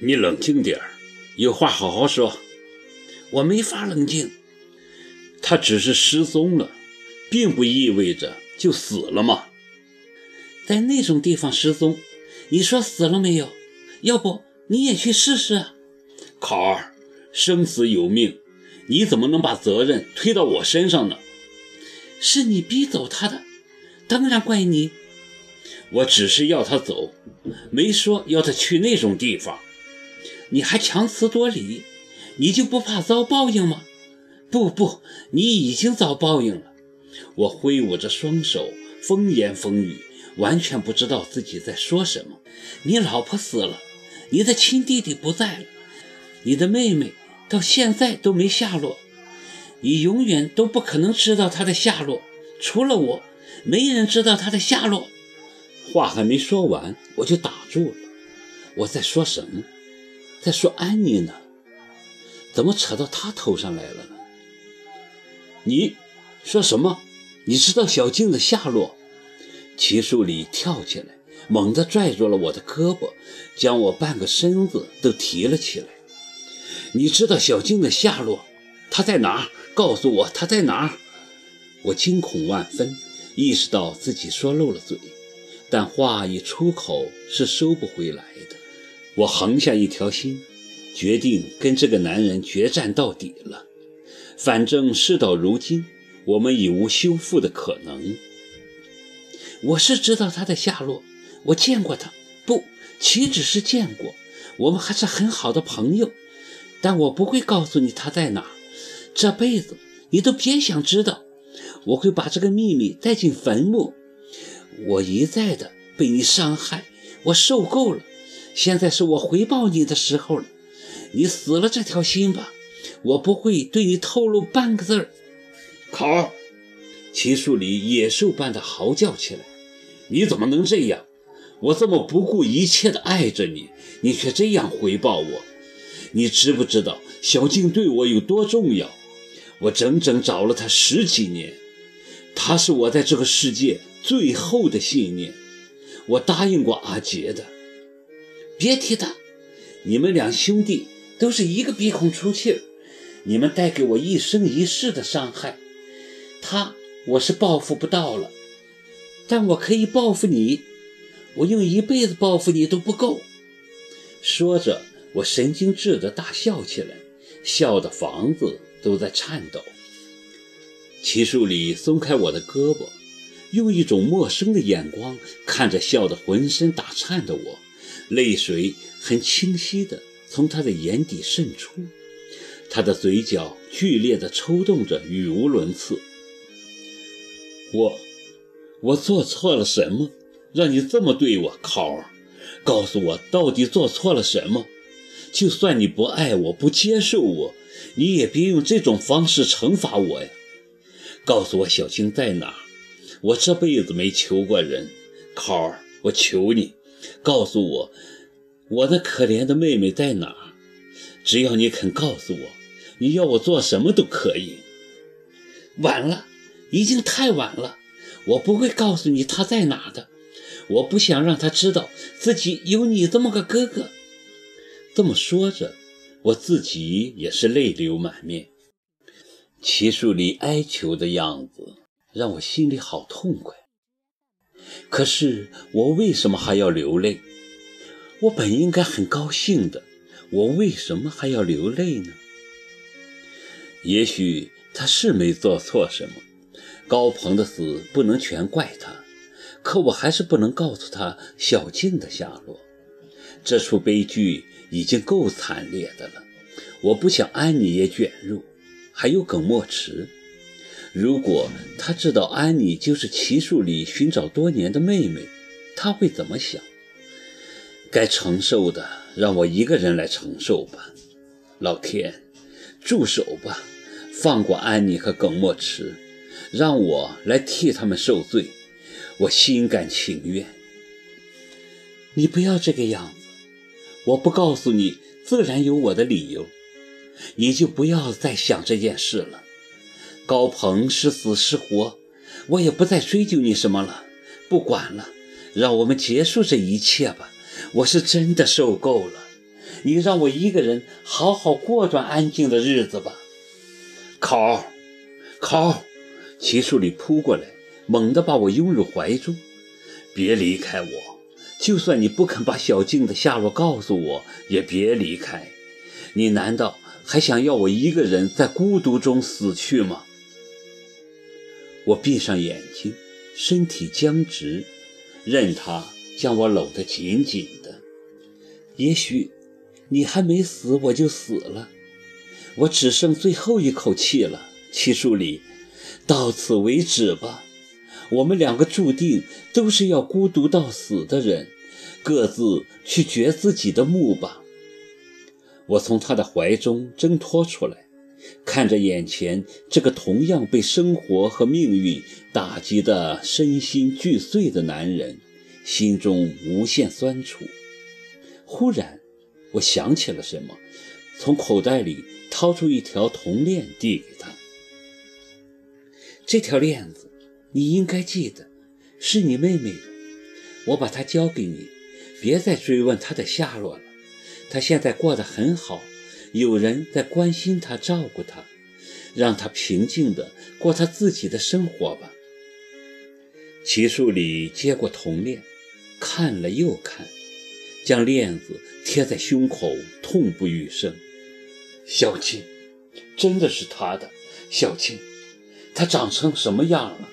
你冷静点儿，有话好好说。我没法冷静。他只是失踪了，并不意味着就死了嘛。在那种地方失踪，你说死了没有？要不你也去试试？考儿，生死有命，你怎么能把责任推到我身上呢？是你逼走他的，当然怪你。我只是要他走，没说要他去那种地方。你还强词夺理，你就不怕遭报应吗？不不，你已经遭报应了。我挥舞着双手，风言风语，完全不知道自己在说什么。你老婆死了，你的亲弟弟不在了，你的妹妹到现在都没下落，你永远都不可能知道她的下落。除了我，没人知道她的下落。话还没说完，我就打住了。我在说什么？在说安妮呢？怎么扯到她头上来了呢？你说什么？你知道小静的下落？齐树礼跳起来，猛地拽住了我的胳膊，将我半个身子都提了起来。你知道小静的下落？她在哪儿？告诉我她在哪儿！我惊恐万分，意识到自己说漏了嘴，但话一出口是收不回来的。我横下一条心，决定跟这个男人决战到底了。反正事到如今，我们已无修复的可能。我是知道他的下落，我见过他，不，岂止是见过，我们还是很好的朋友。但我不会告诉你他在哪，这辈子你都别想知道。我会把这个秘密带进坟墓。我一再的被你伤害，我受够了。现在是我回报你的时候了。你死了这条心吧。我不会对你透露半个字儿。考儿，齐树礼野兽般的嚎叫起来：“你怎么能这样？我这么不顾一切的爱着你，你却这样回报我。你知不知道小静对我有多重要？我整整找了她十几年，她是我在这个世界最后的信念。我答应过阿杰的。别提他，你们两兄弟都是一个鼻孔出气儿。”你们带给我一生一世的伤害，他我是报复不到了，但我可以报复你，我用一辈子报复你都不够。说着，我神经质的大笑起来，笑的房子都在颤抖。齐树礼松开我的胳膊，用一种陌生的眼光看着笑得浑身打颤的我，泪水很清晰的从他的眼底渗出。他的嘴角剧烈地抽动着，语无伦次。我，我做错了什么，让你这么对我，考儿？告诉我，到底做错了什么？就算你不爱我，不接受我，你也别用这种方式惩罚我呀！告诉我，小青在哪？我这辈子没求过人，考儿，我求你，告诉我，我的可怜的妹妹在哪？只要你肯告诉我。你要我做什么都可以。晚了，已经太晚了。我不会告诉你她在哪的。我不想让她知道自己有你这么个哥哥。这么说着，我自己也是泪流满面。齐树礼哀求的样子让我心里好痛快。可是我为什么还要流泪？我本应该很高兴的，我为什么还要流泪呢？也许他是没做错什么，高鹏的死不能全怪他，可我还是不能告诉他小静的下落。这出悲剧已经够惨烈的了，我不想安妮也卷入。还有耿墨池，如果他知道安妮就是奇树里寻找多年的妹妹，他会怎么想？该承受的，让我一个人来承受吧。老天，住手吧！放过安妮和耿墨池，让我来替他们受罪，我心甘情愿。你不要这个样子，我不告诉你，自然有我的理由，你就不要再想这件事了。高鹏是死是活，我也不再追究你什么了，不管了，让我们结束这一切吧。我是真的受够了，你让我一个人好好过段安静的日子吧。考，考，齐树礼扑过来，猛地把我拥入怀中。别离开我，就算你不肯把小静的下落告诉我，也别离开。你难道还想要我一个人在孤独中死去吗？我闭上眼睛，身体僵直，任他将我搂得紧紧的。也许你还没死，我就死了。我只剩最后一口气了，七树里，到此为止吧。我们两个注定都是要孤独到死的人，各自去掘自己的墓吧。我从他的怀中挣脱出来，看着眼前这个同样被生活和命运打击得身心俱碎的男人，心中无限酸楚。忽然，我想起了什么，从口袋里掏出一条铜链递给他。这条链子。你应该记得，是你妹妹的。我把她交给你，别再追问她的下落了。她现在过得很好，有人在关心她、照顾她，让她平静地过她自己的生活吧。齐树礼接过铜链，看了又看，将链子贴在胸口，痛不欲生。小青，真的是他的。小青，他长成什么样了？